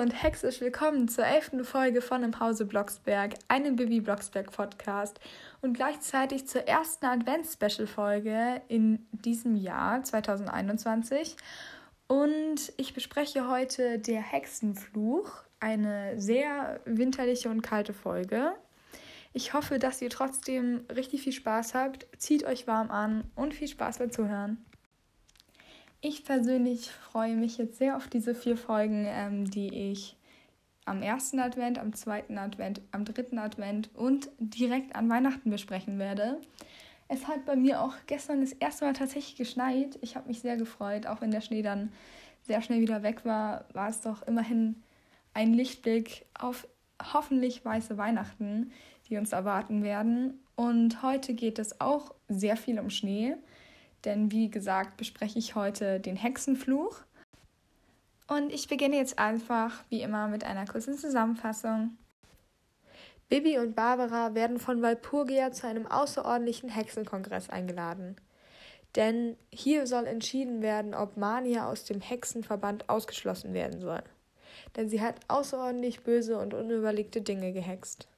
und hexisch willkommen zur elften Folge von Im Hause Blocksberg, einem Bibi Blocksberg Podcast und gleichzeitig zur ersten Advents-Special-Folge in diesem Jahr 2021. Und ich bespreche heute Der Hexenfluch, eine sehr winterliche und kalte Folge. Ich hoffe, dass ihr trotzdem richtig viel Spaß habt. Zieht euch warm an und viel Spaß beim Zuhören. Ich persönlich freue mich jetzt sehr auf diese vier Folgen, ähm, die ich am ersten Advent, am zweiten Advent, am dritten Advent und direkt an Weihnachten besprechen werde. Es hat bei mir auch gestern das erste Mal tatsächlich geschneit. Ich habe mich sehr gefreut, auch wenn der Schnee dann sehr schnell wieder weg war, war es doch immerhin ein Lichtblick auf hoffentlich weiße Weihnachten, die uns erwarten werden. Und heute geht es auch sehr viel um Schnee denn wie gesagt bespreche ich heute den Hexenfluch. Und ich beginne jetzt einfach wie immer mit einer kurzen Zusammenfassung. Bibi und Barbara werden von Walpurgia zu einem außerordentlichen Hexenkongress eingeladen. Denn hier soll entschieden werden, ob Mania aus dem Hexenverband ausgeschlossen werden soll. Denn sie hat außerordentlich böse und unüberlegte Dinge gehext.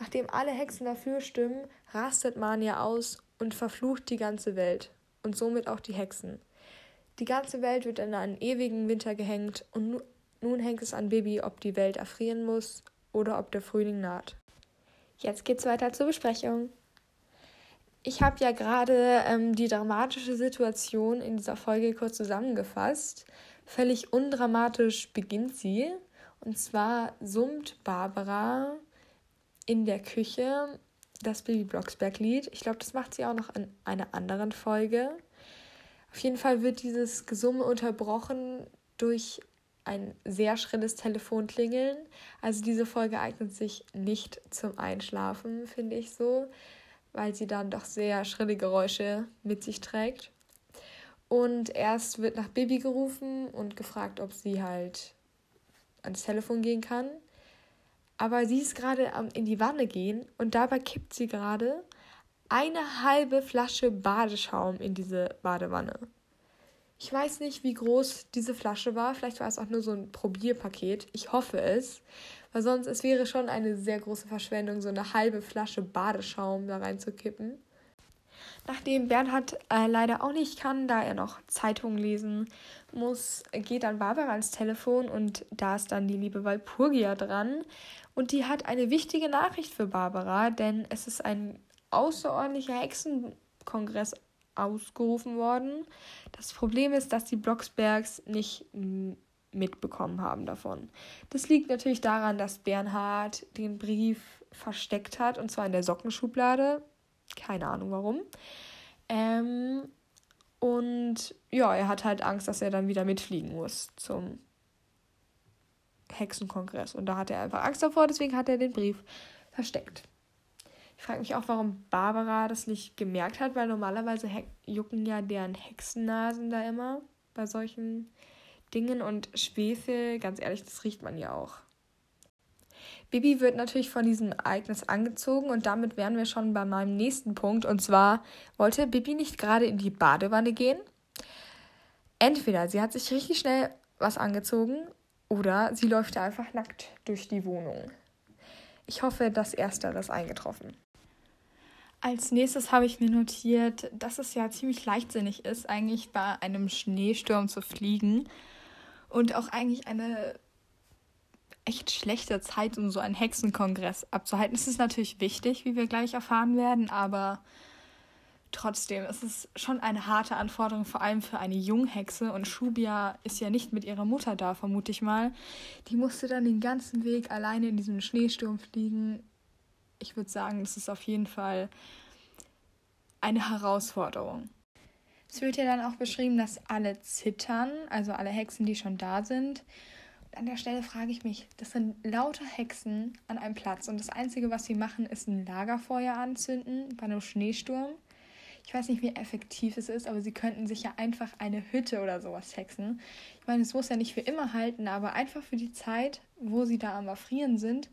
Nachdem alle Hexen dafür stimmen, rastet Mania aus und verflucht die ganze Welt und somit auch die Hexen. Die ganze Welt wird in einen ewigen Winter gehängt und nu nun hängt es an Bibi, ob die Welt erfrieren muss oder ob der Frühling naht. Jetzt geht's weiter zur Besprechung. Ich habe ja gerade ähm, die dramatische Situation in dieser Folge kurz zusammengefasst. Völlig undramatisch beginnt sie. Und zwar summt Barbara in der Küche das Baby Blocksberg-Lied. Ich glaube, das macht sie auch noch in einer anderen Folge. Auf jeden Fall wird dieses Gesumme unterbrochen durch ein sehr schrilles Telefonklingeln. Also diese Folge eignet sich nicht zum Einschlafen, finde ich so, weil sie dann doch sehr schrille Geräusche mit sich trägt. Und erst wird nach Bibi gerufen und gefragt, ob sie halt ans Telefon gehen kann. Aber sie ist gerade am in die Wanne gehen und dabei kippt sie gerade eine halbe Flasche Badeschaum in diese Badewanne. Ich weiß nicht, wie groß diese Flasche war. Vielleicht war es auch nur so ein Probierpaket. Ich hoffe es. Weil sonst es wäre schon eine sehr große Verschwendung, so eine halbe Flasche Badeschaum da reinzukippen. Nachdem Bernhard äh, leider auch nicht kann, da er noch Zeitungen lesen muss, geht dann Barbara ans Telefon und da ist dann die liebe Walpurgia dran. Und die hat eine wichtige Nachricht für Barbara, denn es ist ein außerordentlicher Hexenkongress ausgerufen worden. Das Problem ist, dass die Blocksbergs nicht mitbekommen haben davon. Das liegt natürlich daran, dass Bernhard den Brief versteckt hat, und zwar in der Sockenschublade. Keine Ahnung warum. Ähm, und ja, er hat halt Angst, dass er dann wieder mitfliegen muss zum Hexenkongress. Und da hat er einfach Angst davor, deswegen hat er den Brief versteckt. Ich frage mich auch, warum Barbara das nicht gemerkt hat, weil normalerweise jucken ja deren Hexennasen da immer bei solchen Dingen und Schwefel, ganz ehrlich, das riecht man ja auch. Bibi wird natürlich von diesem Ereignis angezogen und damit wären wir schon bei meinem nächsten Punkt und zwar wollte Bibi nicht gerade in die Badewanne gehen. Entweder sie hat sich richtig schnell was angezogen oder sie läuft einfach nackt durch die Wohnung. Ich hoffe, das Erste ist eingetroffen. Als nächstes habe ich mir notiert, dass es ja ziemlich leichtsinnig ist, eigentlich bei einem Schneesturm zu fliegen und auch eigentlich eine echt schlechte Zeit, um so einen Hexenkongress abzuhalten. Es ist natürlich wichtig, wie wir gleich erfahren werden, aber Trotzdem ist es schon eine harte Anforderung, vor allem für eine Junghexe. Und Shubia ist ja nicht mit ihrer Mutter da, vermute ich mal. Die musste dann den ganzen Weg alleine in diesem Schneesturm fliegen. Ich würde sagen, das ist auf jeden Fall eine Herausforderung. Es wird ja dann auch beschrieben, dass alle zittern, also alle Hexen, die schon da sind. An der Stelle frage ich mich, das sind lauter Hexen an einem Platz und das Einzige, was sie machen, ist ein Lagerfeuer anzünden bei einem Schneesturm. Ich weiß nicht, wie effektiv es ist, aber sie könnten sich ja einfach eine Hütte oder sowas hexen. Ich meine, es muss ja nicht für immer halten, aber einfach für die Zeit, wo sie da am Erfrieren sind,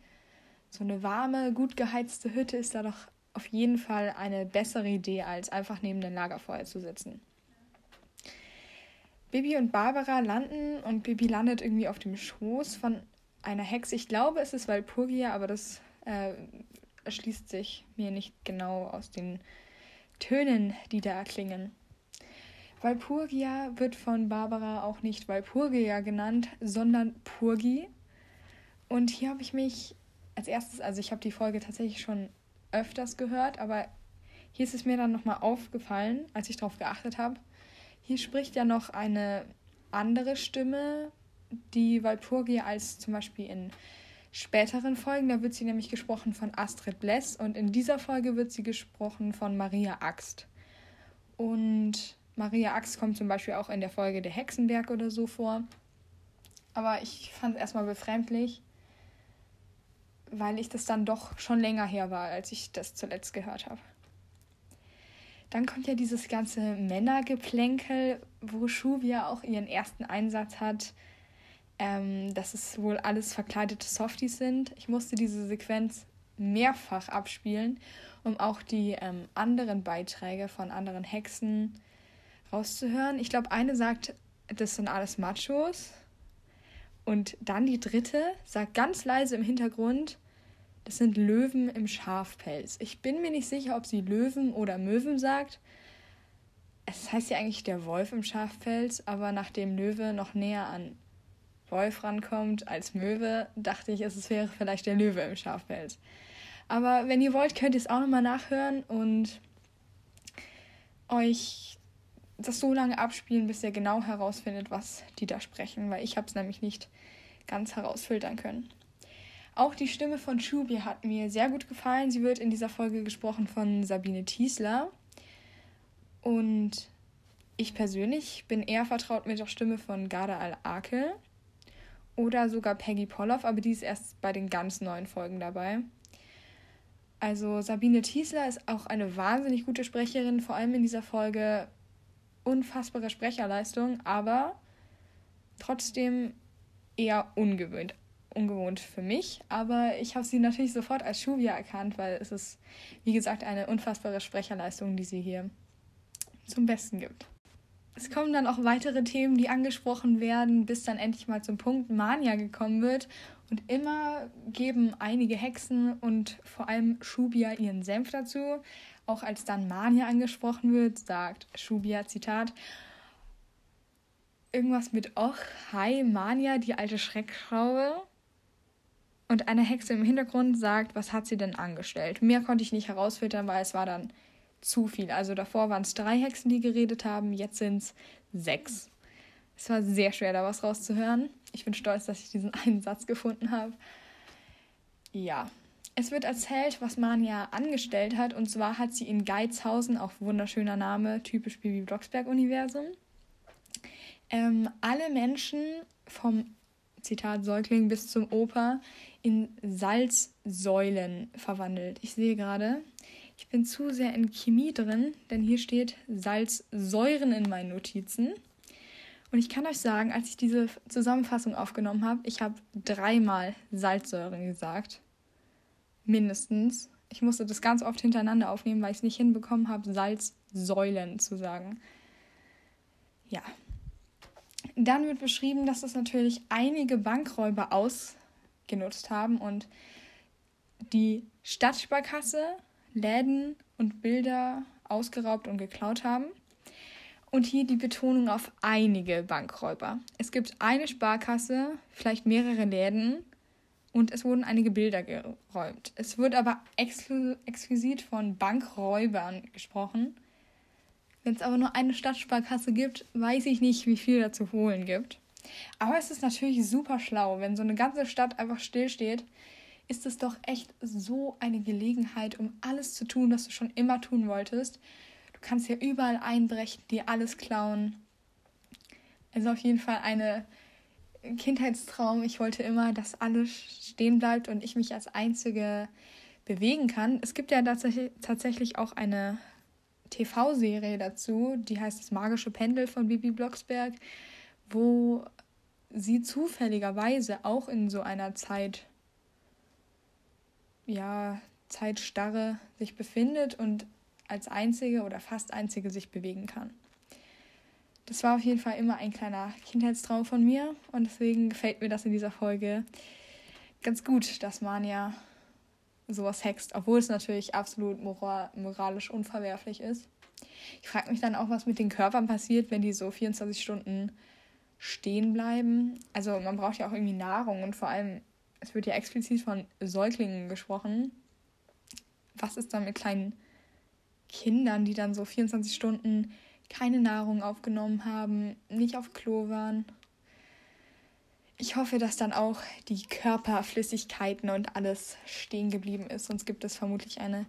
so eine warme, gut geheizte Hütte ist da doch auf jeden Fall eine bessere Idee, als einfach neben dem Lagerfeuer zu sitzen. Bibi und Barbara landen und Bibi landet irgendwie auf dem Schoß von einer Hexe. Ich glaube, es ist Walpurgia, aber das äh, erschließt sich mir nicht genau aus den Tönen, die da erklingen. Walpurgia wird von Barbara auch nicht Walpurgia genannt, sondern Purgi. Und hier habe ich mich als erstes, also ich habe die Folge tatsächlich schon öfters gehört, aber hier ist es mir dann nochmal aufgefallen, als ich darauf geachtet habe. Hier spricht ja noch eine andere Stimme, die Walpurgia als zum Beispiel in späteren Folgen, da wird sie nämlich gesprochen von Astrid Bless und in dieser Folge wird sie gesprochen von Maria Axt. Und Maria Axt kommt zum Beispiel auch in der Folge Der Hexenberg oder so vor. Aber ich fand es erstmal befremdlich, weil ich das dann doch schon länger her war, als ich das zuletzt gehört habe. Dann kommt ja dieses ganze Männergeplänkel, wo Shuvia auch ihren ersten Einsatz hat, ähm, dass es wohl alles verkleidete Softies sind. Ich musste diese Sequenz mehrfach abspielen, um auch die ähm, anderen Beiträge von anderen Hexen rauszuhören. Ich glaube, eine sagt, das sind alles Machos. Und dann die dritte sagt ganz leise im Hintergrund, das sind Löwen im Schafpelz. Ich bin mir nicht sicher, ob sie Löwen oder Möwen sagt. Es heißt ja eigentlich der Wolf im Schafpelz, aber nachdem Löwe noch näher an Wolf rankommt als Möwe, dachte ich, es wäre vielleicht der Löwe im Schafpelz. Aber wenn ihr wollt, könnt ihr es auch nochmal nachhören und euch das so lange abspielen, bis ihr genau herausfindet, was die da sprechen, weil ich habe es nämlich nicht ganz herausfiltern können. Auch die Stimme von Shubi hat mir sehr gut gefallen. Sie wird in dieser Folge gesprochen von Sabine Thiesler. Und ich persönlich bin eher vertraut mit der Stimme von Garda Al-Akel oder sogar Peggy Polloff, aber die ist erst bei den ganz neuen Folgen dabei. Also Sabine Thiesler ist auch eine wahnsinnig gute Sprecherin, vor allem in dieser Folge unfassbare Sprecherleistung, aber trotzdem eher ungewöhnt. Ungewohnt für mich, aber ich habe sie natürlich sofort als Shuvia erkannt, weil es ist, wie gesagt, eine unfassbare Sprecherleistung, die sie hier zum Besten gibt. Es kommen dann auch weitere Themen, die angesprochen werden, bis dann endlich mal zum Punkt Mania gekommen wird. Und immer geben einige Hexen und vor allem Shubia ihren Senf dazu. Auch als dann Mania angesprochen wird, sagt Shubia, Zitat, irgendwas mit Och, hi, Mania, die alte Schreckschraube. Und eine Hexe im Hintergrund sagt, was hat sie denn angestellt? Mehr konnte ich nicht herausfiltern, weil es war dann zu viel. Also davor waren es drei Hexen, die geredet haben, jetzt sind es sechs. Es war sehr schwer, da was rauszuhören. Ich bin stolz, dass ich diesen einen Satz gefunden habe. Ja, es wird erzählt, was Mania angestellt hat. Und zwar hat sie in Geizhausen, auch wunderschöner Name, typisch Bibi Blocksberg-Universum, ähm, alle Menschen vom Zitat Säugling bis zum Opa in Salzsäulen verwandelt. Ich sehe gerade, ich bin zu sehr in Chemie drin, denn hier steht Salzsäuren in meinen Notizen. Und ich kann euch sagen, als ich diese Zusammenfassung aufgenommen habe, ich habe dreimal Salzsäuren gesagt mindestens. Ich musste das ganz oft hintereinander aufnehmen, weil ich es nicht hinbekommen habe, Salzsäulen zu sagen. Ja. Dann wird beschrieben, dass das natürlich einige Bankräuber ausgenutzt haben und die Stadtsparkasse, Läden und Bilder ausgeraubt und geklaut haben. Und hier die Betonung auf einige Bankräuber. Es gibt eine Sparkasse, vielleicht mehrere Läden und es wurden einige Bilder geräumt. Es wird aber exklu exquisit von Bankräubern gesprochen. Wenn es aber nur eine Stadtsparkasse gibt, weiß ich nicht, wie viel da zu holen gibt. Aber es ist natürlich super schlau, wenn so eine ganze Stadt einfach stillsteht, ist es doch echt so eine Gelegenheit, um alles zu tun, was du schon immer tun wolltest. Du kannst ja überall einbrechen, dir alles klauen. Also auf jeden Fall eine Kindheitstraum. Ich wollte immer, dass alles stehen bleibt und ich mich als Einzige bewegen kann. Es gibt ja tatsächlich auch eine TV-Serie dazu, die heißt Das magische Pendel von Bibi Blocksberg, wo sie zufälligerweise auch in so einer Zeit, ja, Zeitstarre sich befindet und als einzige oder fast einzige sich bewegen kann. das war auf jeden Fall immer ein kleiner Kindheitstraum von mir und deswegen gefällt mir das in dieser Folge ganz gut, dass Mania sowas hext, obwohl es natürlich absolut moral moralisch unverwerflich ist. Ich frage mich dann auch, was mit den Körpern passiert, wenn die so 24 Stunden stehen bleiben. Also man braucht ja auch irgendwie Nahrung und vor allem, es wird ja explizit von Säuglingen gesprochen. Was ist dann mit kleinen Kindern, die dann so 24 Stunden keine Nahrung aufgenommen haben, nicht auf Klo waren? Ich hoffe, dass dann auch die Körperflüssigkeiten und alles stehen geblieben ist, sonst gibt es vermutlich eine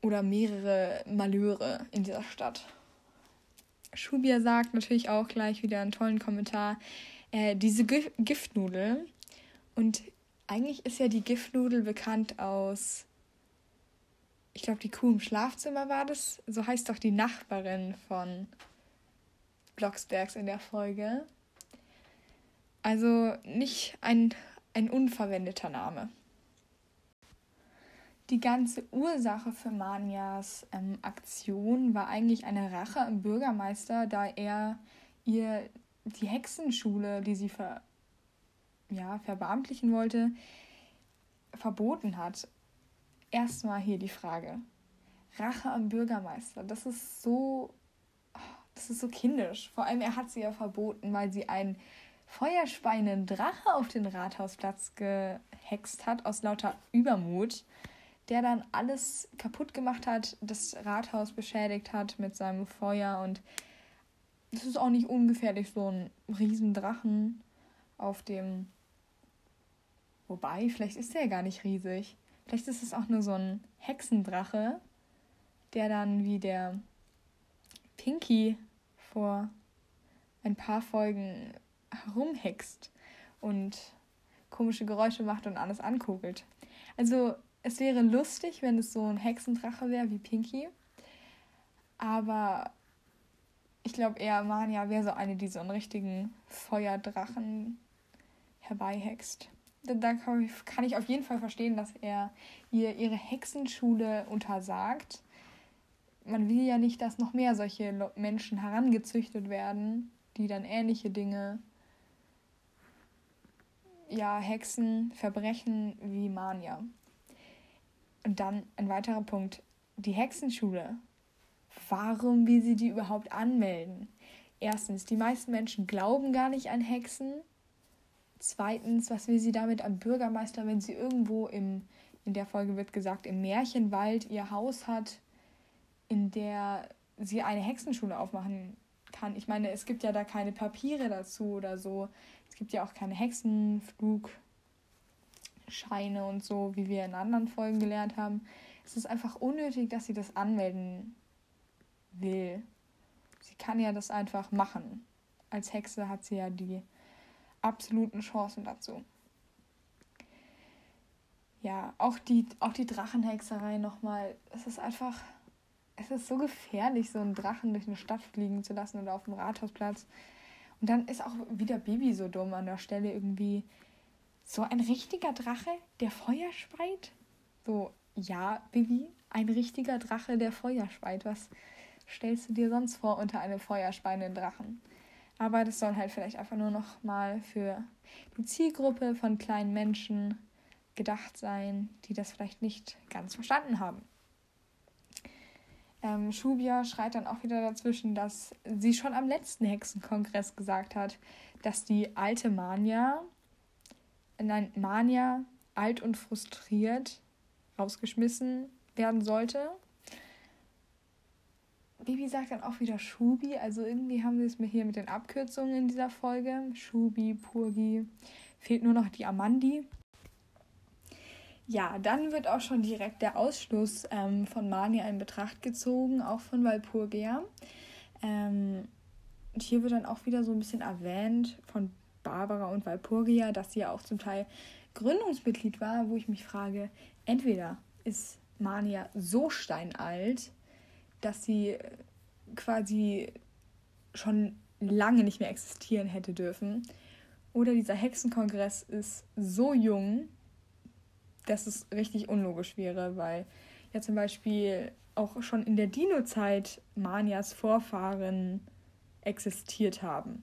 oder mehrere Malheure in dieser Stadt. Schubia sagt natürlich auch gleich wieder einen tollen Kommentar, äh, diese Gif Giftnudel. Und eigentlich ist ja die Giftnudel bekannt aus, ich glaube, die Kuh im Schlafzimmer war das. So heißt doch die Nachbarin von Blocksbergs in der Folge. Also nicht ein, ein unverwendeter Name. Die ganze Ursache für Manias ähm, Aktion war eigentlich eine Rache am Bürgermeister, da er ihr die Hexenschule, die sie ver, ja, verbeamtlichen wollte, verboten hat. Erstmal hier die Frage. Rache am Bürgermeister, das ist so, das ist so kindisch. Vor allem er hat sie ja verboten, weil sie einen feuerspeienden Drache auf den Rathausplatz gehext hat aus lauter Übermut der dann alles kaputt gemacht hat, das Rathaus beschädigt hat mit seinem Feuer und es ist auch nicht ungefährlich, so ein Riesendrachen auf dem. Wobei, vielleicht ist der ja gar nicht riesig. Vielleicht ist es auch nur so ein Hexendrache, der dann wie der Pinky vor ein paar Folgen herumhext und komische Geräusche macht und alles ankugelt. Also es wäre lustig, wenn es so ein Hexendrache wäre wie Pinky. Aber ich glaube eher, Mania wäre so eine, die so einen richtigen Feuerdrachen herbeihext. Da kann ich auf jeden Fall verstehen, dass er ihr ihre Hexenschule untersagt. Man will ja nicht, dass noch mehr solche Menschen herangezüchtet werden, die dann ähnliche Dinge, ja, Hexen, Verbrechen wie Mania. Und dann ein weiterer Punkt, die Hexenschule. Warum will sie die überhaupt anmelden? Erstens, die meisten Menschen glauben gar nicht an Hexen. Zweitens, was will sie damit am Bürgermeister, wenn sie irgendwo im, in der Folge wird gesagt, im Märchenwald ihr Haus hat, in der sie eine Hexenschule aufmachen kann. Ich meine, es gibt ja da keine Papiere dazu oder so. Es gibt ja auch keine Hexenflug, Scheine und so, wie wir in anderen Folgen gelernt haben. Es ist einfach unnötig, dass sie das anmelden will. Sie kann ja das einfach machen. Als Hexe hat sie ja die absoluten Chancen dazu. Ja, auch die, auch die Drachenhexerei nochmal. Es ist einfach, es ist so gefährlich, so einen Drachen durch eine Stadt fliegen zu lassen oder auf dem Rathausplatz. Und dann ist auch wieder Bibi so dumm an der Stelle irgendwie so ein richtiger Drache, der Feuer speit? So, ja, Bibi, ein richtiger Drache, der Feuer speit. Was stellst du dir sonst vor unter einem feuerspeienden Drachen? Aber das soll halt vielleicht einfach nur noch mal für die Zielgruppe von kleinen Menschen gedacht sein, die das vielleicht nicht ganz verstanden haben. Ähm, Shubia schreit dann auch wieder dazwischen, dass sie schon am letzten Hexenkongress gesagt hat, dass die alte Mania nein, Mania alt und frustriert rausgeschmissen werden sollte. Bibi sagt dann auch wieder Schubi, also irgendwie haben sie es mir hier mit den Abkürzungen in dieser Folge. Schubi, Purgi, fehlt nur noch die Amandi. Ja, dann wird auch schon direkt der Ausschluss ähm, von Mania in Betracht gezogen, auch von Walpurgia. Ähm, und hier wird dann auch wieder so ein bisschen erwähnt von Barbara und Walpurgia, dass sie ja auch zum Teil Gründungsmitglied war, wo ich mich frage, entweder ist Mania so steinalt, dass sie äh, quasi schon lange nicht mehr existieren hätte dürfen, oder dieser Hexenkongress ist so jung, dass es richtig unlogisch wäre, weil ja zum Beispiel auch schon in der Dino-Zeit Manias Vorfahren existiert haben.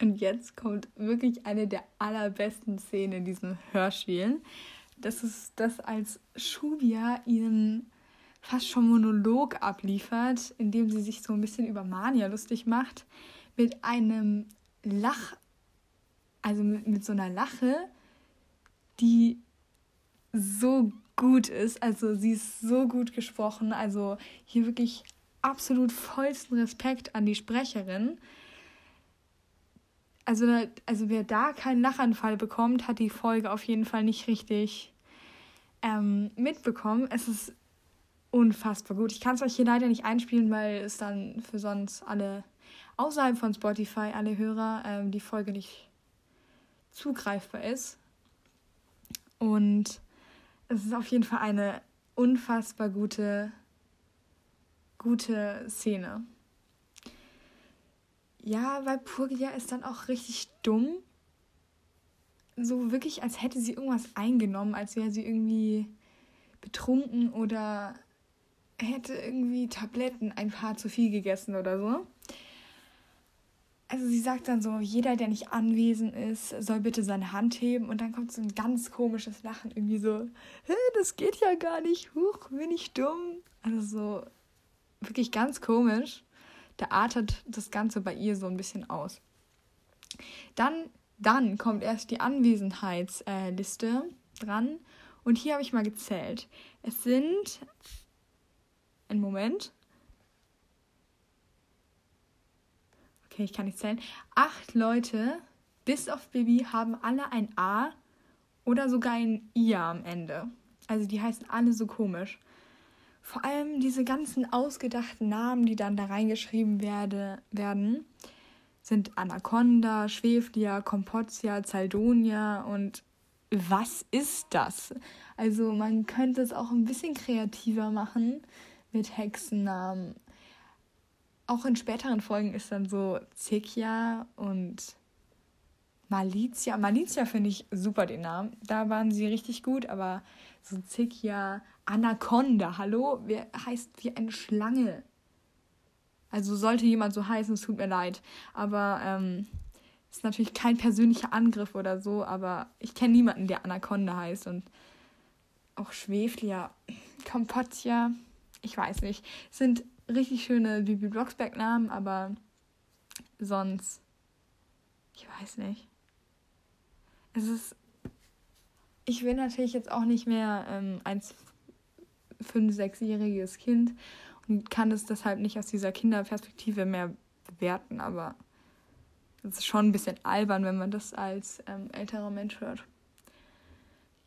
Und jetzt kommt wirklich eine der allerbesten Szenen in diesem Hörspiel. Das ist das, als Shubia ihren fast schon Monolog abliefert, indem sie sich so ein bisschen über Mania lustig macht, mit einem Lach, also mit, mit so einer Lache, die so gut ist. Also sie ist so gut gesprochen. Also hier wirklich absolut vollsten Respekt an die Sprecherin. Also, also wer da keinen Lachanfall bekommt, hat die Folge auf jeden Fall nicht richtig ähm, mitbekommen. Es ist unfassbar gut. Ich kann es euch hier leider nicht einspielen, weil es dann für sonst alle außerhalb von Spotify, alle Hörer, ähm, die Folge nicht zugreifbar ist. Und es ist auf jeden Fall eine unfassbar gute, gute Szene. Ja, weil Purgia ist dann auch richtig dumm. So wirklich, als hätte sie irgendwas eingenommen, als wäre sie irgendwie betrunken oder hätte irgendwie Tabletten ein paar zu viel gegessen oder so also sie sagt dann so, jeder, der nicht anwesend ist, soll bitte seine Hand heben. Und dann kommt so ein ganz komisches Lachen, irgendwie so, das geht ja gar nicht, huch, bin ich dumm. Also so wirklich ganz komisch. Da artet das Ganze bei ihr so ein bisschen aus. Dann, dann kommt erst die Anwesenheitsliste dran. Und hier habe ich mal gezählt. Es sind, einen Moment, okay, ich kann nicht zählen, acht Leute, bis auf Baby, haben alle ein A oder sogar ein IA am Ende. Also die heißen alle so komisch. Vor allem diese ganzen ausgedachten Namen, die dann da reingeschrieben werde, werden, sind Anaconda, Schweflia, Kompotia, Zaldonia und was ist das? Also man könnte es auch ein bisschen kreativer machen mit Hexennamen auch in späteren Folgen ist dann so Zekia und Malizia. Malizia finde ich super den Namen. Da waren sie richtig gut, aber so Zekia, Anaconda, hallo, wer heißt wie eine Schlange? Also sollte jemand so heißen, es tut mir leid. Aber ähm, ist natürlich kein persönlicher Angriff oder so, aber ich kenne niemanden, der Anaconda heißt. Und auch Schweflia, Kompotia, ich weiß nicht, sind richtig schöne Bibi Blocksberg-Namen, aber sonst, ich weiß nicht. Es ist, ich bin natürlich jetzt auch nicht mehr ähm, ein fünf-, sechsjähriges Kind und kann es deshalb nicht aus dieser Kinderperspektive mehr bewerten, aber es ist schon ein bisschen albern, wenn man das als ähm, älterer Mensch hört.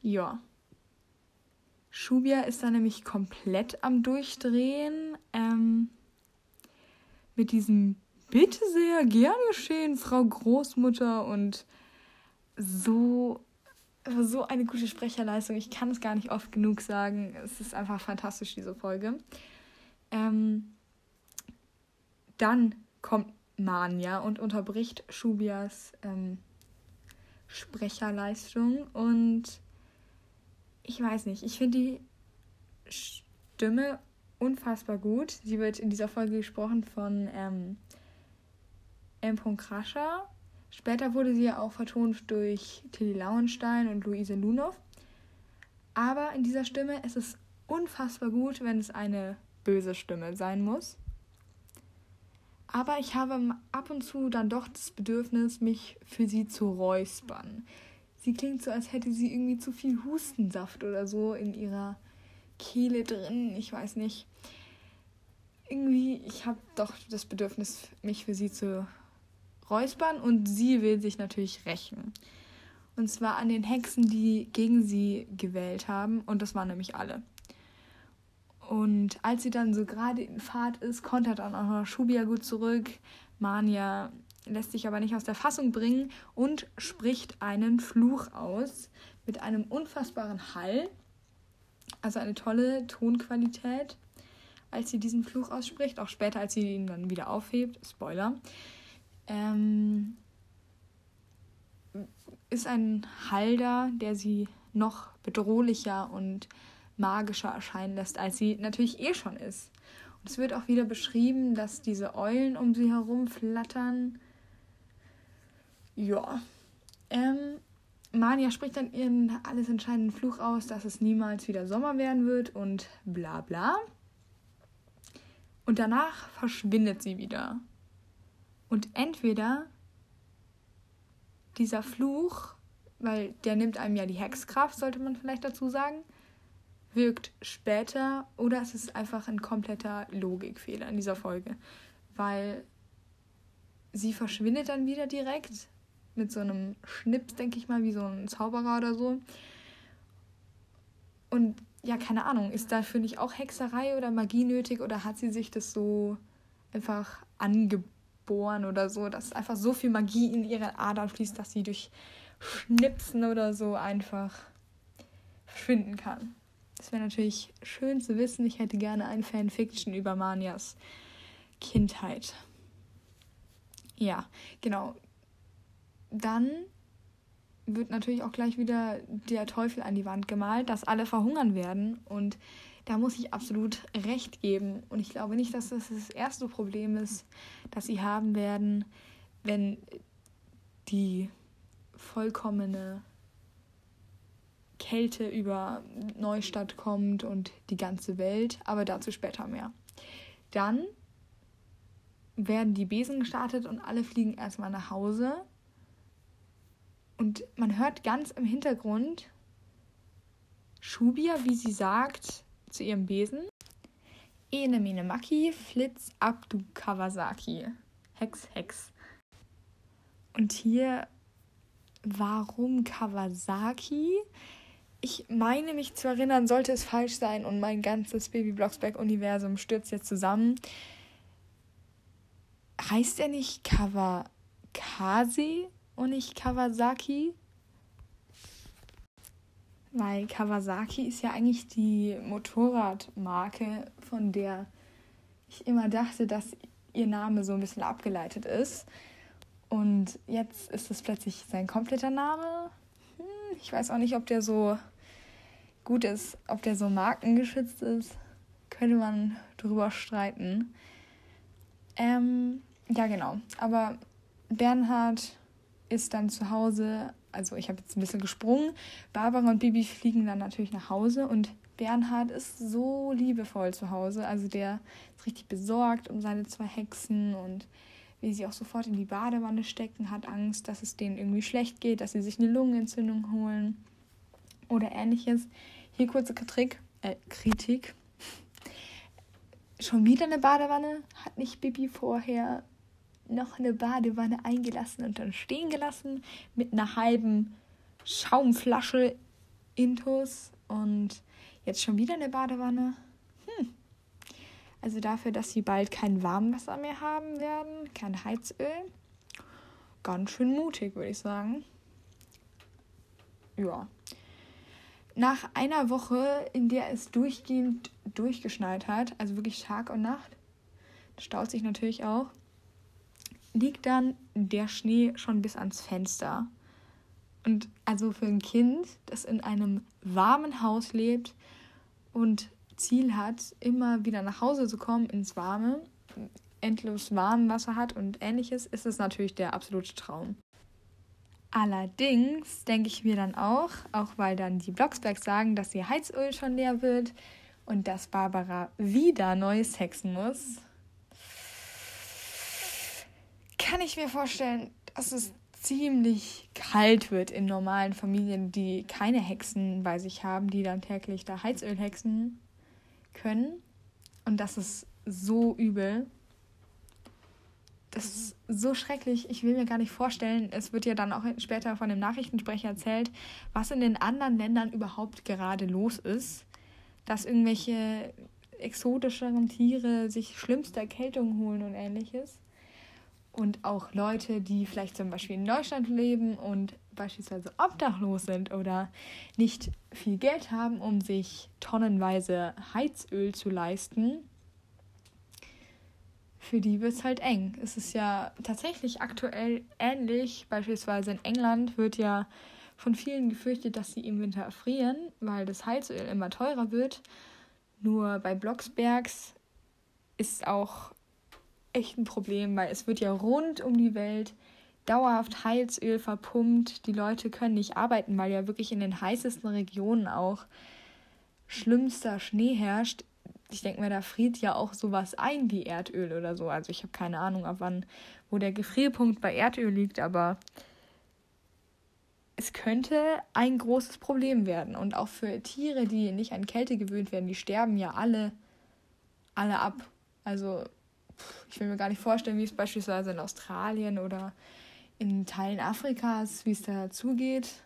Ja. Schubia ist da nämlich komplett am Durchdrehen. Ähm, mit diesem Bitte sehr, gern geschehen, Frau Großmutter und so, so eine gute Sprecherleistung. Ich kann es gar nicht oft genug sagen. Es ist einfach fantastisch, diese Folge. Ähm, dann kommt Mania und unterbricht Schubias ähm, Sprecherleistung und ich weiß nicht, ich finde die Stimme unfassbar gut. Sie wird in dieser Folge gesprochen von ähm, M. Krascher. Später wurde sie ja auch vertont durch Tilly Lauenstein und Luise Lunow. Aber in dieser Stimme ist es unfassbar gut, wenn es eine böse Stimme sein muss. Aber ich habe ab und zu dann doch das Bedürfnis, mich für sie zu räuspern. Sie klingt so, als hätte sie irgendwie zu viel Hustensaft oder so in ihrer Kehle drin. Ich weiß nicht. Irgendwie, ich habe doch das Bedürfnis, mich für sie zu räuspern und sie will sich natürlich rächen. Und zwar an den Hexen, die gegen sie gewählt haben. Und das waren nämlich alle. Und als sie dann so gerade in Fahrt ist, kontert dann auch noch Shubia gut zurück. Mania lässt sich aber nicht aus der Fassung bringen und spricht einen Fluch aus mit einem unfassbaren Hall. Also eine tolle Tonqualität, als sie diesen Fluch ausspricht, auch später, als sie ihn dann wieder aufhebt. Spoiler. Ähm, ist ein Hall da, der sie noch bedrohlicher und magischer erscheinen lässt, als sie natürlich eh schon ist. Und es wird auch wieder beschrieben, dass diese Eulen um sie herum flattern. Ja. Ähm, Mania spricht dann ihren alles entscheidenden Fluch aus, dass es niemals wieder Sommer werden wird und bla bla. Und danach verschwindet sie wieder. Und entweder dieser Fluch, weil der nimmt einem ja die Hexkraft, sollte man vielleicht dazu sagen, wirkt später oder es ist einfach ein kompletter Logikfehler in dieser Folge, weil sie verschwindet dann wieder direkt mit so einem Schnips, denke ich mal, wie so ein Zauberer oder so. Und ja, keine Ahnung, ist dafür nicht auch Hexerei oder Magie nötig oder hat sie sich das so einfach angeboren oder so, dass einfach so viel Magie in ihre Adern fließt, dass sie durch Schnipsen oder so einfach verschwinden kann. Das wäre natürlich schön zu wissen. Ich hätte gerne ein Fanfiction über Manias Kindheit. Ja, genau dann wird natürlich auch gleich wieder der Teufel an die Wand gemalt, dass alle verhungern werden. Und da muss ich absolut recht geben. Und ich glaube nicht, dass das das erste Problem ist, das sie haben werden, wenn die vollkommene Kälte über Neustadt kommt und die ganze Welt. Aber dazu später mehr. Dann werden die Besen gestartet und alle fliegen erstmal nach Hause und man hört ganz im Hintergrund Shubia, wie sie sagt zu ihrem Besen: Ene mine maki, flitz ab Kawasaki. Hex, Hex. Und hier, warum Kawasaki? Ich meine mich zu erinnern, sollte es falsch sein und mein ganzes Baby Blocksberg-Universum stürzt jetzt zusammen. Heißt er nicht Kawakase? und nicht Kawasaki. Weil Kawasaki ist ja eigentlich die Motorradmarke, von der ich immer dachte, dass ihr Name so ein bisschen abgeleitet ist. Und jetzt ist es plötzlich sein kompletter Name. Hm, ich weiß auch nicht, ob der so gut ist, ob der so markengeschützt ist. Könnte man drüber streiten. Ähm, ja, genau. Aber Bernhard ist dann zu Hause, also ich habe jetzt ein bisschen gesprungen. Barbara und Bibi fliegen dann natürlich nach Hause und Bernhard ist so liebevoll zu Hause. Also der ist richtig besorgt um seine zwei Hexen und wie sie auch sofort in die Badewanne stecken, hat Angst, dass es denen irgendwie schlecht geht, dass sie sich eine Lungenentzündung holen oder ähnliches. Hier kurze Kritik, äh, Kritik. Schon wieder eine Badewanne? Hat nicht Bibi vorher noch eine Badewanne eingelassen und dann stehen gelassen mit einer halben Schaumflasche Intus und jetzt schon wieder eine Badewanne. Hm. Also dafür, dass sie bald kein Warmwasser mehr haben werden, kein Heizöl. Ganz schön mutig, würde ich sagen. Ja. Nach einer Woche, in der es durchgehend durchgeschneit hat, also wirklich Tag und Nacht, staut sich natürlich auch, liegt dann der Schnee schon bis ans Fenster. Und also für ein Kind, das in einem warmen Haus lebt und Ziel hat, immer wieder nach Hause zu kommen ins Warme, endlos warmes Wasser hat und ähnliches, ist es natürlich der absolute Traum. Allerdings denke ich mir dann auch, auch weil dann die Blocksbergs sagen, dass ihr Heizöl schon leer wird und dass Barbara wieder Neues hexen muss, kann ich mir vorstellen, dass es ziemlich kalt wird in normalen Familien, die keine Hexen bei sich haben, die dann täglich da Heizöl hexen können. Und das ist so übel. Das ist so schrecklich. Ich will mir gar nicht vorstellen. Es wird ja dann auch später von dem Nachrichtensprecher erzählt, was in den anderen Ländern überhaupt gerade los ist. Dass irgendwelche exotischeren Tiere sich schlimmste Erkältungen holen und ähnliches und auch Leute, die vielleicht zum Beispiel in Deutschland leben und beispielsweise obdachlos sind oder nicht viel Geld haben, um sich tonnenweise Heizöl zu leisten, für die wird es halt eng. Es ist ja tatsächlich aktuell ähnlich. Beispielsweise in England wird ja von vielen gefürchtet, dass sie im Winter erfrieren, weil das Heizöl immer teurer wird. Nur bei Blocksbergs ist auch echt ein Problem, weil es wird ja rund um die Welt dauerhaft Heizöl verpumpt. Die Leute können nicht arbeiten, weil ja wirklich in den heißesten Regionen auch schlimmster Schnee herrscht. Ich denke mir, da friert ja auch sowas ein wie Erdöl oder so. Also ich habe keine Ahnung, ab wann, wo der Gefrierpunkt bei Erdöl liegt, aber es könnte ein großes Problem werden. Und auch für Tiere, die nicht an Kälte gewöhnt werden, die sterben ja alle, alle ab. Also ich will mir gar nicht vorstellen, wie es beispielsweise in Australien oder in Teilen Afrikas, wie es da zugeht.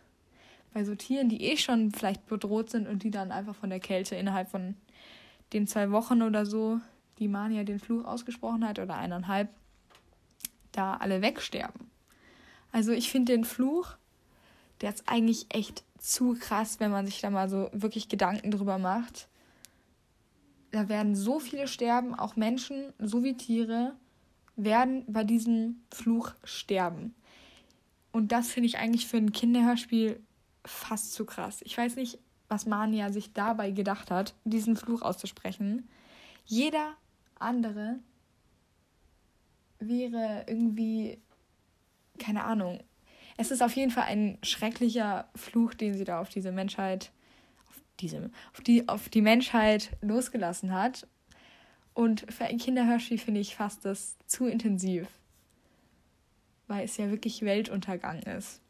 Bei so Tieren, die eh schon vielleicht bedroht sind und die dann einfach von der Kälte innerhalb von den zwei Wochen oder so, die Mania den Fluch ausgesprochen hat, oder eineinhalb, da alle wegsterben. Also ich finde den Fluch, der ist eigentlich echt zu krass, wenn man sich da mal so wirklich Gedanken drüber macht. Da werden so viele sterben, auch Menschen sowie Tiere werden bei diesem Fluch sterben. Und das finde ich eigentlich für ein Kinderhörspiel fast zu krass. Ich weiß nicht, was Mania sich dabei gedacht hat, diesen Fluch auszusprechen. Jeder andere wäre irgendwie, keine Ahnung. Es ist auf jeden Fall ein schrecklicher Fluch, den sie da auf diese Menschheit, auf diese, auf die, auf die Menschheit losgelassen hat. Und für ein Kinderhörspiel finde ich fast das zu intensiv, weil es ja wirklich Weltuntergang ist.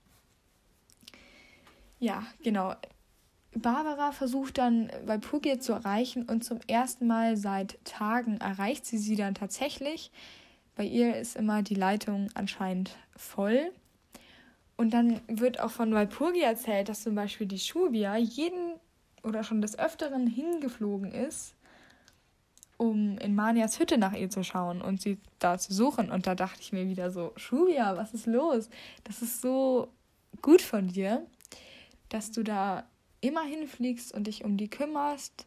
Ja, genau. Barbara versucht dann Walpurgia zu erreichen und zum ersten Mal seit Tagen erreicht sie sie dann tatsächlich. Bei ihr ist immer die Leitung anscheinend voll. Und dann wird auch von Walpurgia erzählt, dass zum Beispiel die Shubia jeden oder schon des Öfteren hingeflogen ist, um in Manias Hütte nach ihr zu schauen und sie da zu suchen. Und da dachte ich mir wieder so, Shubia, was ist los? Das ist so gut von dir dass du da immer hinfliegst und dich um die kümmerst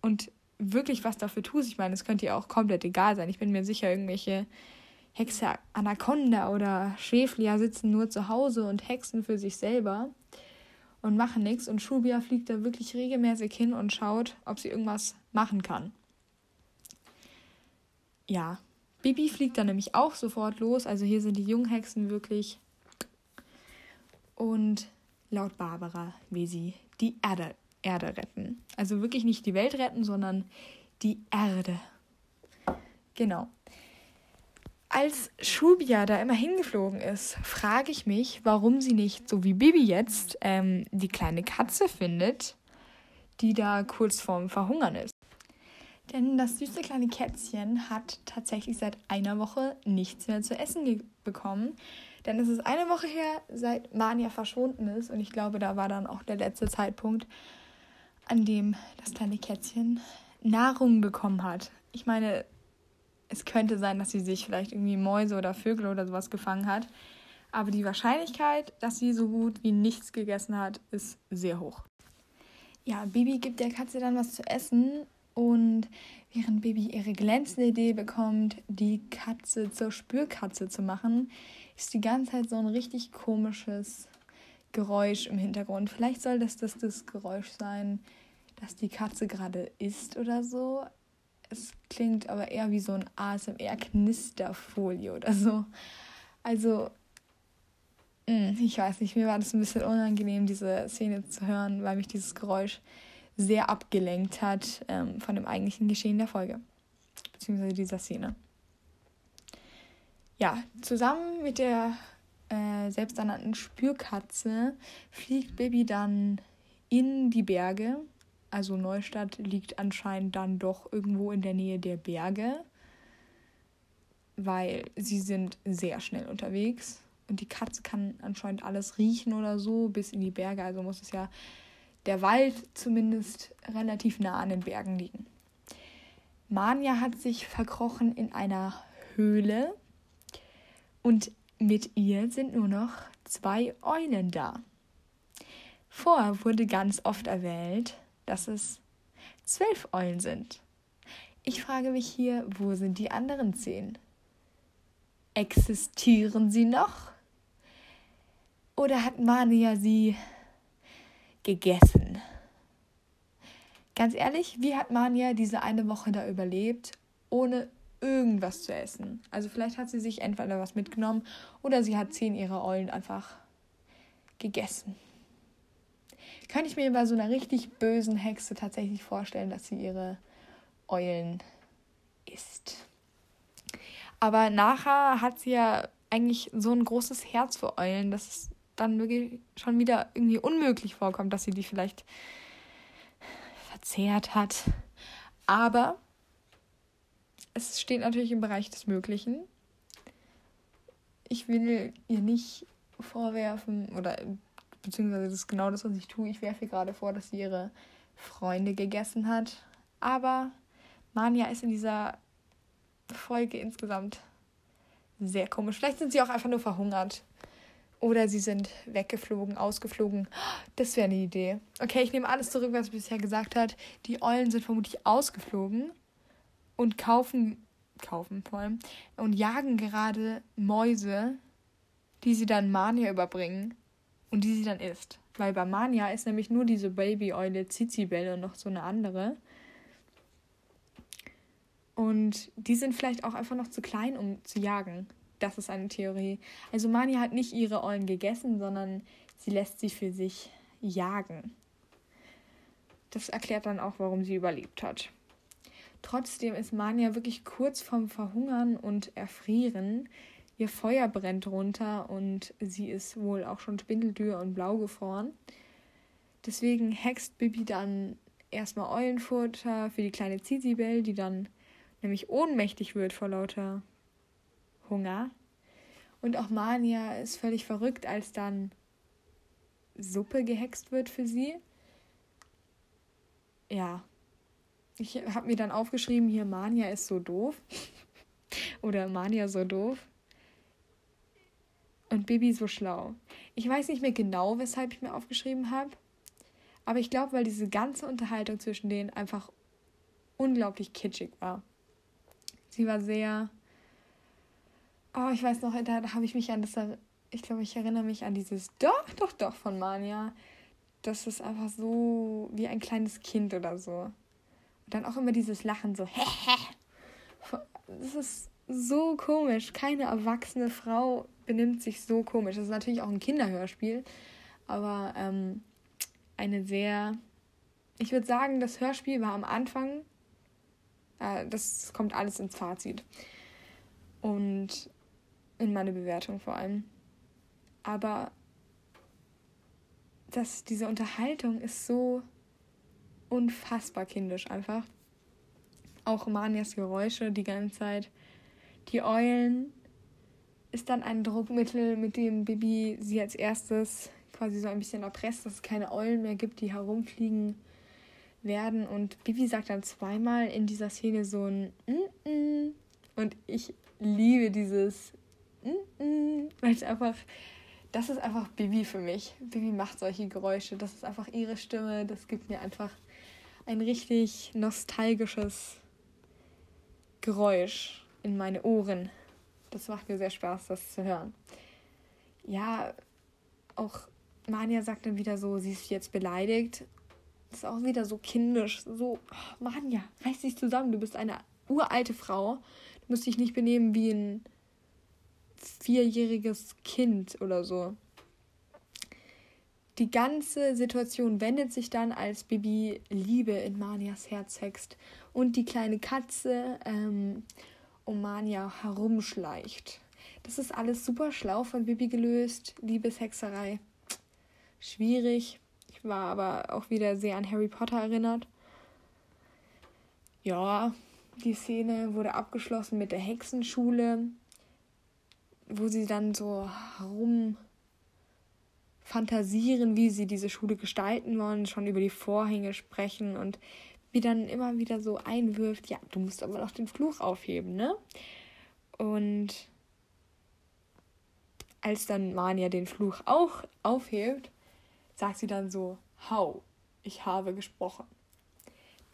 und wirklich was dafür tust. Ich meine, es könnte dir auch komplett egal sein. Ich bin mir sicher, irgendwelche Hexe Anaconda oder Schäflia sitzen nur zu Hause und hexen für sich selber und machen nichts. Und Shubia fliegt da wirklich regelmäßig hin und schaut, ob sie irgendwas machen kann. Ja, Bibi fliegt dann nämlich auch sofort los. Also hier sind die Junghexen wirklich. Und laut Barbara, wie sie die Erde, Erde retten. Also wirklich nicht die Welt retten, sondern die Erde. Genau. Als Shubia da immer hingeflogen ist, frage ich mich, warum sie nicht, so wie Bibi jetzt, ähm, die kleine Katze findet, die da kurz vorm Verhungern ist. Denn das süße kleine Kätzchen hat tatsächlich seit einer Woche nichts mehr zu essen bekommen. Denn es ist eine Woche her, seit Mania verschwunden ist. Und ich glaube, da war dann auch der letzte Zeitpunkt, an dem das kleine Kätzchen Nahrung bekommen hat. Ich meine, es könnte sein, dass sie sich vielleicht irgendwie Mäuse oder Vögel oder sowas gefangen hat. Aber die Wahrscheinlichkeit, dass sie so gut wie nichts gegessen hat, ist sehr hoch. Ja, Bibi gibt der Katze dann was zu essen und während Bibi ihre glänzende Idee bekommt, die Katze zur Spürkatze zu machen, ist die ganze Zeit so ein richtig komisches Geräusch im Hintergrund. Vielleicht soll das das, das Geräusch sein, dass die Katze gerade isst oder so. Es klingt aber eher wie so ein ASMR-Knisterfolie oder so. Also, hm, ich weiß nicht, mir war das ein bisschen unangenehm, diese Szene zu hören, weil mich dieses Geräusch sehr abgelenkt hat ähm, von dem eigentlichen Geschehen der Folge. Beziehungsweise dieser Szene ja, zusammen mit der äh, selbsternannten Spürkatze fliegt Bibi dann in die Berge. Also Neustadt liegt anscheinend dann doch irgendwo in der Nähe der Berge, weil sie sind sehr schnell unterwegs und die Katze kann anscheinend alles riechen oder so bis in die Berge. Also muss es ja der Wald zumindest relativ nah an den Bergen liegen. Manja hat sich verkrochen in einer Höhle und mit ihr sind nur noch zwei Eulen da. Vorher wurde ganz oft erwähnt, dass es zwölf Eulen sind. Ich frage mich hier, wo sind die anderen zehn? Existieren sie noch? Oder hat Mania sie gegessen? Ganz ehrlich, wie hat Mania diese eine Woche da überlebt, ohne irgendwas zu essen? Also vielleicht hat sie sich entweder was mitgenommen oder sie hat zehn ihrer Eulen einfach gegessen. Könnte ich mir bei so einer richtig bösen Hexe tatsächlich vorstellen, dass sie ihre Eulen isst. Aber nachher hat sie ja eigentlich so ein großes Herz für Eulen, dass es dann wirklich schon wieder irgendwie unmöglich vorkommt, dass sie die vielleicht verzehrt hat. Aber es steht natürlich im Bereich des Möglichen. Ich will ihr nicht vorwerfen, oder beziehungsweise das ist genau das, was ich tue. Ich werfe ihr gerade vor, dass sie ihre Freunde gegessen hat. Aber Mania ist in dieser Folge insgesamt sehr komisch. Vielleicht sind sie auch einfach nur verhungert. Oder sie sind weggeflogen, ausgeflogen. Das wäre eine Idee. Okay, ich nehme alles zurück, was ich bisher gesagt hat. Die Eulen sind vermutlich ausgeflogen und kaufen, kaufen vor allem, und jagen gerade Mäuse, die sie dann Mania überbringen und die sie dann isst. Weil bei Mania ist nämlich nur diese Baby-Eule Zizibel und noch so eine andere. Und die sind vielleicht auch einfach noch zu klein, um zu jagen. Das ist eine Theorie. Also Mania hat nicht ihre Eulen gegessen, sondern sie lässt sie für sich jagen. Das erklärt dann auch, warum sie überlebt hat. Trotzdem ist Mania wirklich kurz vorm Verhungern und Erfrieren. Ihr Feuer brennt runter und sie ist wohl auch schon spindeldürr und blau gefroren. Deswegen hext Bibi dann erstmal Eulenfutter für die kleine Zizibel, die dann nämlich ohnmächtig wird vor lauter Hunger. Und auch Mania ist völlig verrückt, als dann Suppe gehext wird für sie. Ja. Ich habe mir dann aufgeschrieben, hier Mania ist so doof. Oder Mania so doof. Und Bibi so schlau. Ich weiß nicht mehr genau, weshalb ich mir aufgeschrieben habe. Aber ich glaube, weil diese ganze Unterhaltung zwischen denen einfach unglaublich kitschig war. Sie war sehr Oh, ich weiß noch, da, habe ich mich an das, ich glaube, ich erinnere mich an dieses Doch, doch, doch von Mania. Das ist einfach so wie ein kleines Kind oder so. Und dann auch immer dieses Lachen, so, Das ist so komisch. Keine erwachsene Frau benimmt sich so komisch. Das ist natürlich auch ein Kinderhörspiel, aber ähm, eine sehr. Ich würde sagen, das Hörspiel war am Anfang. Äh, das kommt alles ins Fazit. Und in meine Bewertung vor allem. Aber das, diese Unterhaltung ist so unfassbar kindisch einfach. Auch Manias Geräusche die ganze Zeit. Die Eulen ist dann ein Druckmittel, mit dem Bibi sie als erstes quasi so ein bisschen erpresst, dass es keine Eulen mehr gibt, die herumfliegen werden. Und Bibi sagt dann zweimal in dieser Szene so ein mm -mm. Und ich liebe dieses weil es einfach, das ist einfach Bibi für mich. Bibi macht solche Geräusche. Das ist einfach ihre Stimme. Das gibt mir einfach ein richtig nostalgisches Geräusch in meine Ohren. Das macht mir sehr Spaß, das zu hören. Ja, auch Mania sagt dann wieder so, sie ist jetzt beleidigt. Das ist auch wieder so kindisch. So, oh, Manja, reiß dich zusammen. Du bist eine uralte Frau. Du musst dich nicht benehmen wie ein vierjähriges Kind oder so. Die ganze Situation wendet sich dann, als Bibi Liebe in Manias Herz hext und die kleine Katze ähm, um Mania herumschleicht. Das ist alles super schlau von Bibi gelöst. Liebeshexerei. Schwierig. Ich war aber auch wieder sehr an Harry Potter erinnert. Ja, die Szene wurde abgeschlossen mit der Hexenschule wo sie dann so herum fantasieren, wie sie diese Schule gestalten wollen, schon über die Vorhänge sprechen und wie dann immer wieder so einwirft, ja, du musst aber noch den Fluch aufheben, ne? Und als dann Mania den Fluch auch aufhebt, sagt sie dann so, hau, ich habe gesprochen.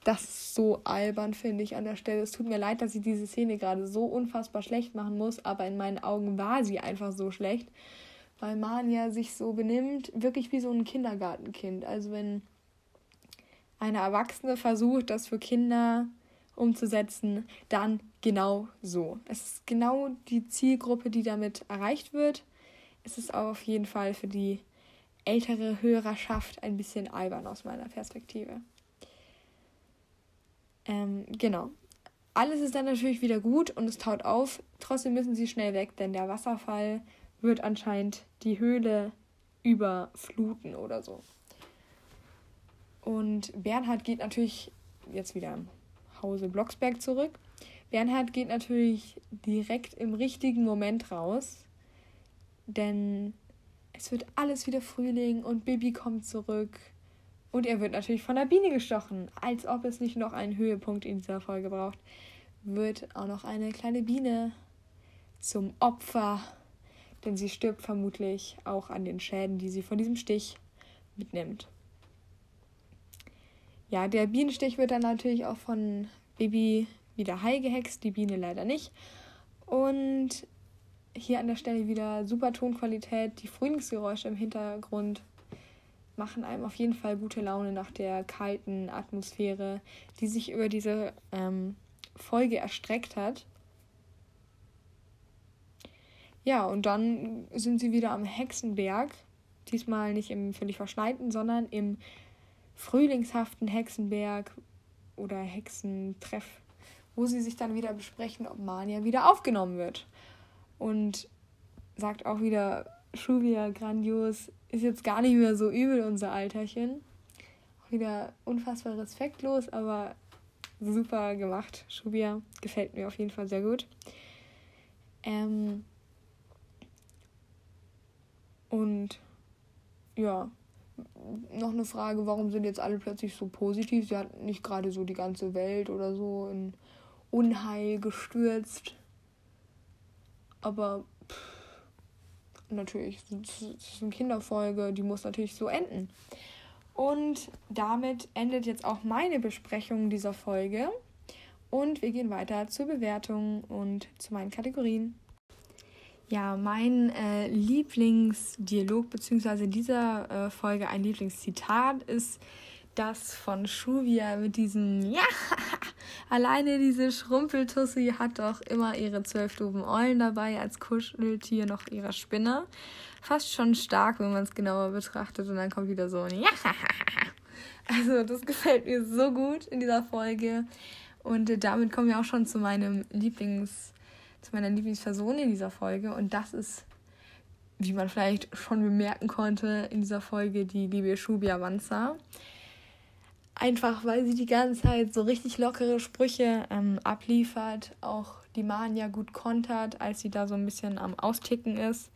Das ist so albern, finde ich an der Stelle. Es tut mir leid, dass ich diese Szene gerade so unfassbar schlecht machen muss, aber in meinen Augen war sie einfach so schlecht, weil Mania sich so benimmt, wirklich wie so ein Kindergartenkind. Also wenn eine Erwachsene versucht, das für Kinder umzusetzen, dann genau so. Es ist genau die Zielgruppe, die damit erreicht wird. Es ist auch auf jeden Fall für die ältere Hörerschaft ein bisschen albern aus meiner Perspektive. Ähm, genau. Alles ist dann natürlich wieder gut und es taut auf. Trotzdem müssen sie schnell weg, denn der Wasserfall wird anscheinend die Höhle überfluten oder so. Und Bernhard geht natürlich jetzt wieder im Hause Blocksberg zurück. Bernhard geht natürlich direkt im richtigen Moment raus, denn es wird alles wieder Frühling und Bibi kommt zurück. Und er wird natürlich von der Biene gestochen. Als ob es nicht noch einen Höhepunkt in dieser Folge braucht, wird auch noch eine kleine Biene zum Opfer. Denn sie stirbt vermutlich auch an den Schäden, die sie von diesem Stich mitnimmt. Ja, der Bienenstich wird dann natürlich auch von Bibi wieder heil gehext, die Biene leider nicht. Und hier an der Stelle wieder super Tonqualität. Die Frühlingsgeräusche im Hintergrund machen einem auf jeden Fall gute Laune nach der kalten Atmosphäre, die sich über diese ähm, Folge erstreckt hat. Ja, und dann sind sie wieder am Hexenberg. Diesmal nicht im völlig verschneiten, sondern im frühlingshaften Hexenberg oder Hexentreff, wo sie sich dann wieder besprechen, ob Mania wieder aufgenommen wird. Und sagt auch wieder, Schuvia grandios, ist jetzt gar nicht mehr so übel, unser Alterchen. Auch wieder unfassbar respektlos, aber super gemacht. Schubia gefällt mir auf jeden Fall sehr gut. Ähm und ja, noch eine Frage, warum sind jetzt alle plötzlich so positiv? Sie hat nicht gerade so die ganze Welt oder so in Unheil gestürzt. Aber pff, natürlich, es ist eine Kinderfolge, die muss natürlich so enden. Und damit endet jetzt auch meine Besprechung dieser Folge. Und wir gehen weiter zur Bewertung und zu meinen Kategorien. Ja, mein äh, Lieblingsdialog beziehungsweise dieser äh, Folge ein Lieblingszitat ist das von Shuvia mit diesem Ja, alleine diese Schrumpeltussi hat doch immer ihre zwölf doofen Eulen dabei als Kuscheltier noch ihrer Spinne. Fast schon stark, wenn man es genauer betrachtet und dann kommt wieder so ein Ja. Also das gefällt mir so gut in dieser Folge und damit kommen wir auch schon zu meinem Lieblings zu meiner Lieblingsperson in dieser Folge und das ist wie man vielleicht schon bemerken konnte in dieser Folge die liebe Shubia Wanza. Einfach weil sie die ganze Zeit so richtig lockere Sprüche ähm, abliefert, auch die Mania gut kontert, als sie da so ein bisschen am Austicken ist.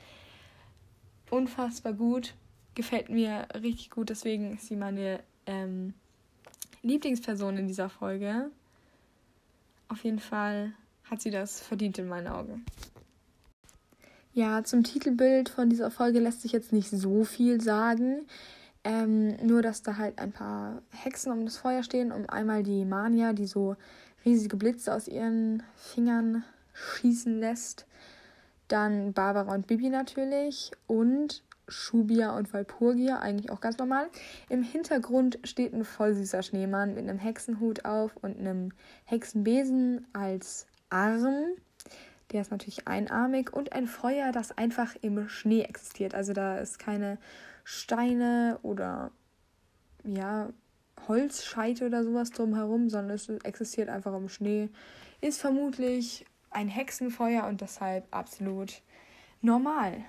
Unfassbar gut. Gefällt mir richtig gut, deswegen ist sie meine ähm, Lieblingsperson in dieser Folge. Auf jeden Fall hat sie das verdient in meinen Augen. Ja, zum Titelbild von dieser Folge lässt sich jetzt nicht so viel sagen. Ähm, nur, dass da halt ein paar Hexen um das Feuer stehen, um einmal die Mania, die so riesige Blitze aus ihren Fingern schießen lässt. Dann Barbara und Bibi natürlich und Schubia und Walpurgia, eigentlich auch ganz normal. Im Hintergrund steht ein voll süßer Schneemann mit einem Hexenhut auf und einem Hexenbesen als Arm. Der ist natürlich einarmig und ein Feuer, das einfach im Schnee existiert. Also da ist keine Steine oder ja, Holzscheite oder sowas drumherum, sondern es existiert einfach im Schnee. Ist vermutlich ein Hexenfeuer und deshalb absolut normal.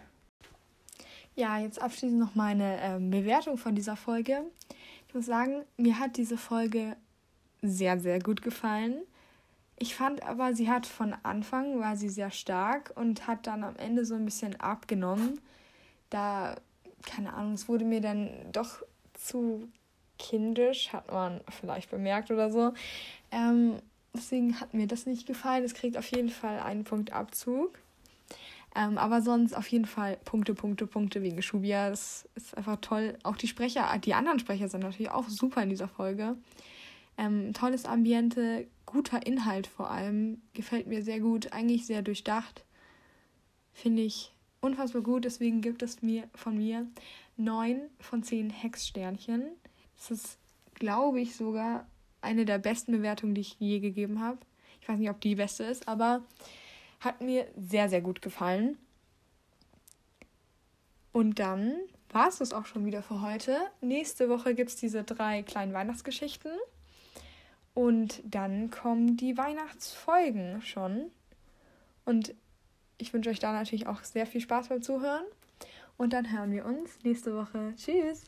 Ja, jetzt abschließend noch meine ähm, Bewertung von dieser Folge. Ich muss sagen, mir hat diese Folge sehr, sehr gut gefallen. Ich fand aber, sie hat von Anfang war sie sehr stark und hat dann am Ende so ein bisschen abgenommen. Da keine Ahnung, es wurde mir dann doch zu kindisch, hat man vielleicht bemerkt oder so. Ähm, deswegen hat mir das nicht gefallen. Es kriegt auf jeden Fall einen Punkt Abzug. Ähm, aber sonst auf jeden Fall Punkte, Punkte, Punkte wegen Schubia. Das ist einfach toll. Auch die Sprecher, die anderen Sprecher sind natürlich auch super in dieser Folge. Ähm, tolles Ambiente, guter Inhalt vor allem. Gefällt mir sehr gut. Eigentlich sehr durchdacht. Finde ich unfassbar gut. Deswegen gibt es mir von mir 9 von 10 Hexsternchen. Das ist, glaube ich, sogar eine der besten Bewertungen, die ich je gegeben habe. Ich weiß nicht, ob die beste ist, aber hat mir sehr, sehr gut gefallen. Und dann war es das auch schon wieder für heute. Nächste Woche gibt es diese drei kleinen Weihnachtsgeschichten. Und dann kommen die Weihnachtsfolgen schon. Und ich wünsche euch da natürlich auch sehr viel Spaß beim Zuhören. Und dann hören wir uns nächste Woche. Tschüss!